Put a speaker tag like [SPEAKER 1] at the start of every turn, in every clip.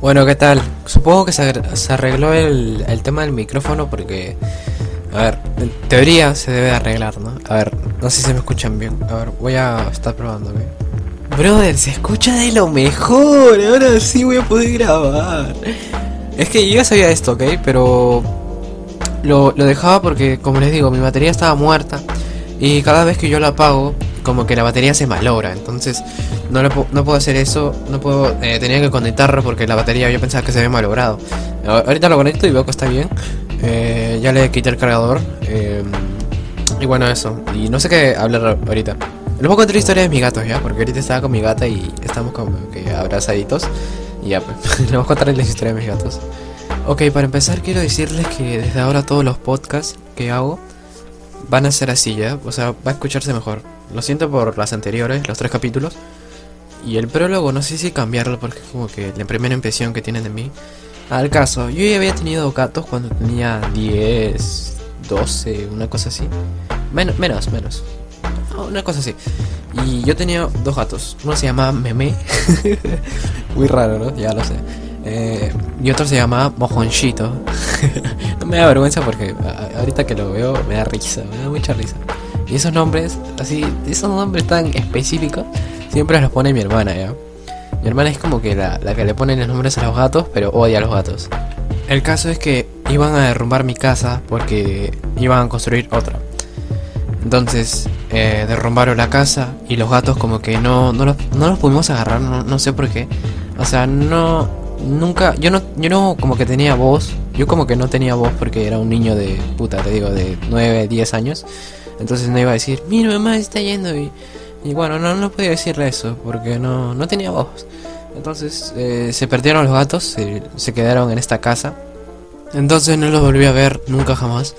[SPEAKER 1] Bueno, ¿qué tal? Supongo que se, arregló el, el tema del micrófono porque, a ver, en teoría se debe arreglar, ¿no? A ver, no sé si me escuchan bien. A ver, voy a estar probando, ¿ok? Brother, se escucha de lo mejor. Ahora sí voy a poder grabar. Es que yo ya sabía esto, ¿ok? Pero lo, lo dejaba porque, como les digo, mi batería estaba muerta. Y cada vez que yo la apago, como que la batería se malogra. Entonces, no, lo no puedo hacer eso. No puedo. eh, tenía que conectarlo porque la batería yo pensaba que se había malogrado. Ahorita lo conecto y veo que está bien. Eh, ya le quité el cargador. eh, y bueno, eso. Y no sé qué hablar ahorita. Les voy a contar historia de mis gatos, ¿ya? Porque ahorita estaba con mi gata y estamos como que abrazaditos. Y ya, pues. Les voy a contar la historia de mis gatos. Ok, para empezar quiero decirles que desde ahora todos los podcasts que hago van a ser así, ¿ya? O sea, va a escucharse mejor. Lo siento por las anteriores, los tres capítulos. Y el prólogo, no sé si cambiarlo porque es como que la primera impresión que tienen de mí. Al caso, yo ya había tenido gatos cuando tenía 10, 12, una cosa así. Men- menos, menos. Una cosa así. Y yo tenía dos gatos. Uno se llamaba Meme. Muy raro, ¿no? Ya lo sé. Eh, y otro se llamaba Mojonchito. no me da vergüenza porque ahorita que lo veo me da risa, me da mucha risa. Y esos nombres, así, esos nombres tan específicos, siempre los pone mi hermana, ¿ya? Mi hermana es como que la, la que le pone los nombres a los gatos, pero odia a los gatos. El caso es que iban a derrumbar mi casa porque iban a construir otra. Entonces, eh, derrumbaron la casa y los gatos como que no, no, los, no los pudimos agarrar, no, no sé por qué. O sea, no, nunca, yo no, yo no como que tenía voz, yo como que no tenía voz porque era un niño de, puta, te digo, de 9, 10 años. Entonces no iba a decir, mira mamá está yendo y, y bueno, no, no podía decirle eso porque no, no tenía voz. Entonces eh, se perdieron los gatos, se, se quedaron en esta casa. Entonces no los volví a ver nunca jamás.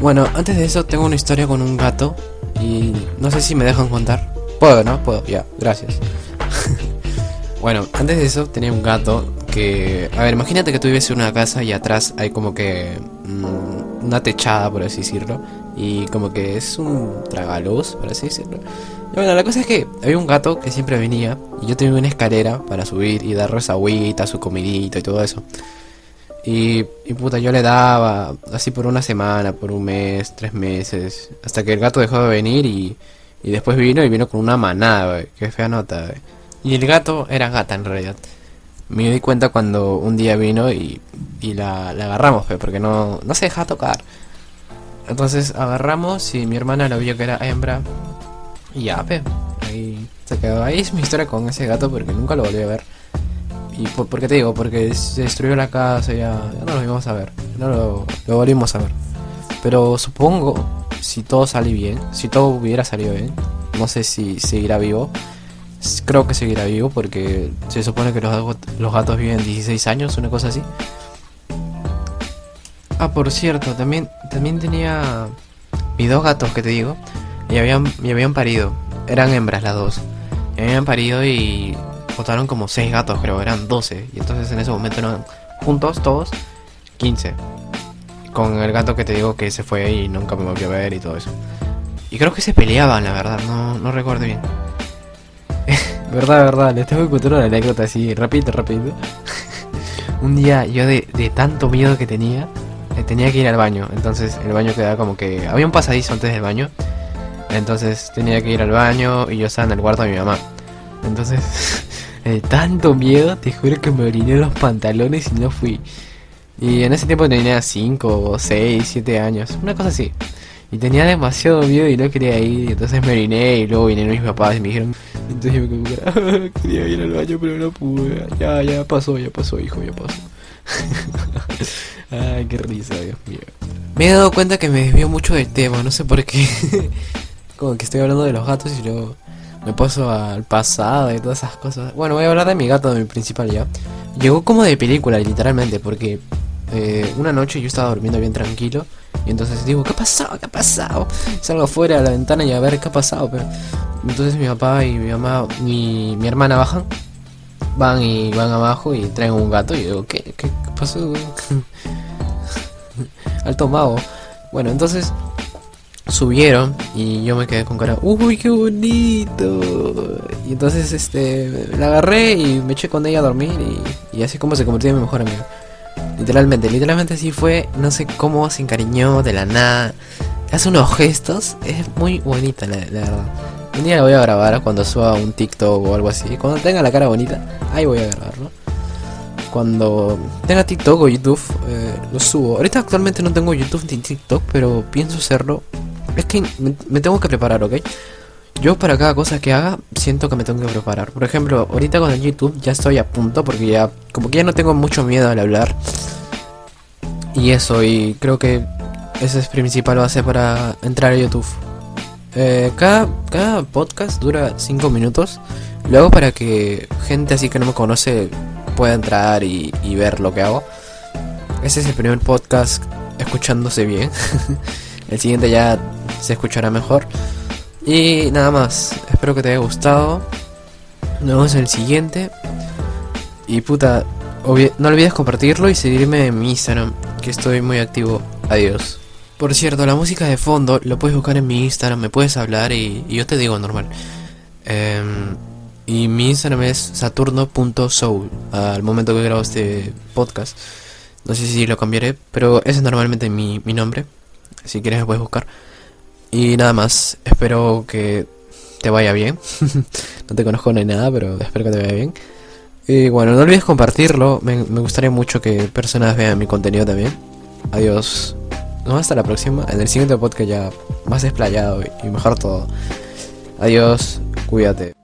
[SPEAKER 1] Bueno, antes de eso tengo una historia con un gato y no sé si me dejan contar. Puedo, ¿no? Puedo, ya, gracias. bueno, antes de eso tenía un gato que... A ver, imagínate que tuviese una casa y atrás hay como que... una techada, por así decirlo. Y como que es un tragaluz, por así decirlo. Y bueno, la cosa es que había un gato que siempre venía y yo tenía una escalera para subir y darle su agüita, su comidita y todo eso. Y, y puta, yo le daba así por una semana, por un mes, tres meses, hasta que el gato dejó de venir y, y después vino y vino con una manada, wey, qué fea nota, wey. Y el gato era gata en realidad. Me di cuenta cuando un día vino y, y la, la agarramos, wey, porque no, no se deja tocar. Entonces agarramos y mi hermana lo vio que era hembra. Y ya, pe, ahí se quedó. Ahí es mi historia con ese gato porque nunca lo volví a ver. ¿Y por, por qué te digo? Porque se destruyó la casa, ya, ya no lo vimos a ver. No lo, lo volvimos a ver. Pero supongo, si todo sale bien, si todo hubiera salido bien, no sé si seguirá vivo. Creo que seguirá vivo porque se supone que los, los gatos viven 16 años, una cosa así. Ah, por cierto, también, también tenía mis dos gatos que te digo. Y habían, y habían parido. Eran hembras las dos. Y habían parido y botaron como 6 gatos, creo, eran 12. Y entonces en ese momento eran juntos todos 15. Con el gato que te digo que se fue y nunca me volvió a ver y todo eso. Y creo que se peleaban, la verdad, no, no recuerdo bien. verdad, verdad, les tengo que contar una anécdota así, rápido, rápido. Un día yo de, de tanto miedo que tenía, tenía que ir al baño. Entonces el baño quedaba como que... Había un pasadizo antes del baño. Entonces tenía que ir al baño y yo estaba en el cuarto de mi mamá. Entonces, tanto miedo, te juro que me oriné los pantalones y no fui. Y en ese tiempo tenía 5, 6, 7 años, una cosa así. Y tenía demasiado miedo y no quería ir. Entonces me oriné y luego vinieron mis papás y me dijeron. Entonces yo me como "Ah, quería ir al baño pero no pude. Ya, ya pasó, ya pasó, hijo, ya pasó. Ay, qué risa, Dios mío. Me he dado cuenta que me desvío mucho del tema, no sé por qué. Como que estoy hablando de los gatos y luego me paso al pasado y todas esas cosas. Bueno, voy a hablar de mi gato, de mi principal ya. Llegó como de película, literalmente, porque eh, una noche yo estaba durmiendo bien tranquilo y entonces digo, ¿qué ha pasado? ¿Qué ha pasado? Salgo afuera a la ventana y a ver qué ha pasado. Pero... Entonces mi papá y mi mamá, mi, mi hermana bajan, van y van abajo y traen un gato y digo, ¿qué, qué, qué pasó? güey?" Alto mago. Bueno, entonces subieron y yo me quedé con cara, uy, qué bonito. Y entonces este la agarré y me eché con ella a dormir y, así como se convirtió en mi mejor amigo. Literalmente, literalmente así fue, no sé cómo se encariñó de la nada. Hace unos gestos, es muy bonita la verdad. Un día la voy a grabar cuando suba un TikTok o algo así. Cuando tenga la cara bonita, ahí voy a grabarlo. Cuando tenga TikTok o YouTube, eh, lo subo. Ahorita actualmente no tengo YouTube ni TikTok, pero pienso hacerlo. Es que me, tengo que preparar, ¿ok? Yo para cada cosa que haga siento que me tengo que preparar. Por ejemplo, ahorita con el YouTube ya estoy a punto porque ya como que ya no tengo mucho miedo al hablar. Y eso, y creo que ese es principal base para entrar a YouTube. Eh, cada, cada podcast dura 5 minutos. Luego para que gente así que no me conoce pueda entrar y, ver lo que hago. Ese es el primer podcast escuchándose bien. el siguiente ya se escuchará mejor. Y nada más, espero que te haya gustado. Nos vemos en el siguiente. Y puta, no olvides compartirlo y seguirme en mi Instagram, que estoy muy activo. Adiós. Por cierto, la música de fondo lo puedes buscar en mi Instagram, me puedes hablar y, yo te digo normal. Eh, y mi Instagram es saturno.soul al momento que grabo este podcast. No sé si lo cambiaré, pero ese es normalmente mi, mi nombre. Si quieres me puedes buscar. Y nada más, espero que te vaya bien. no te conozco ni nada, pero espero que te vaya bien. Y bueno, no olvides compartirlo. Me, me gustaría mucho que personas vean mi contenido también. Adiós. No, hasta la próxima. En el siguiente podcast ya más desplayado y mejor todo. Adiós. Cuídate.